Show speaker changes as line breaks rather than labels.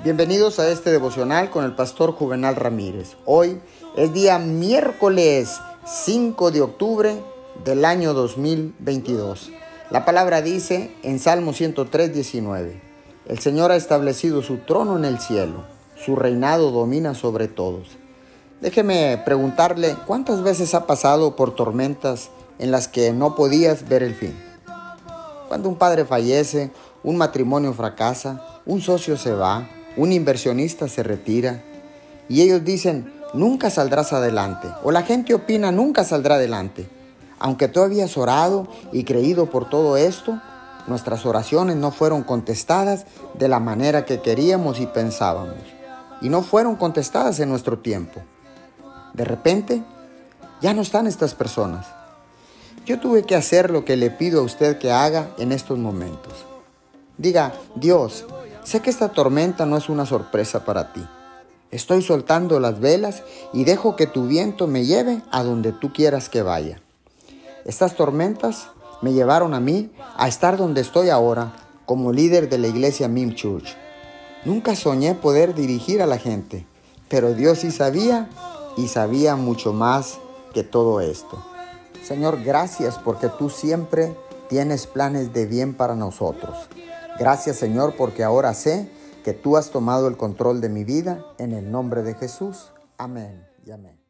Bienvenidos a este devocional con el pastor Juvenal Ramírez. Hoy es día miércoles 5 de octubre del año 2022. La palabra dice en Salmo 103, 19, El Señor ha establecido su trono en el cielo, su reinado domina sobre todos. Déjeme preguntarle, ¿cuántas veces ha pasado por tormentas en las que no podías ver el fin? Cuando un padre fallece, un matrimonio fracasa, un socio se va, un inversionista se retira y ellos dicen, nunca saldrás adelante. O la gente opina, nunca saldrá adelante. Aunque tú habías orado y creído por todo esto, nuestras oraciones no fueron contestadas de la manera que queríamos y pensábamos. Y no fueron contestadas en nuestro tiempo. De repente, ya no están estas personas. Yo tuve que hacer lo que le pido a usted que haga en estos momentos. Diga, Dios, sé que esta tormenta no es una sorpresa para ti. Estoy soltando las velas y dejo que tu viento me lleve a donde tú quieras que vaya. Estas tormentas me llevaron a mí a estar donde estoy ahora como líder de la iglesia Mim Church. Nunca soñé poder dirigir a la gente, pero Dios sí sabía y sabía mucho más que todo esto. Señor, gracias porque tú siempre tienes planes de bien para nosotros. Gracias Señor porque ahora sé que tú has tomado el control de mi vida en el nombre de Jesús. Amén y amén.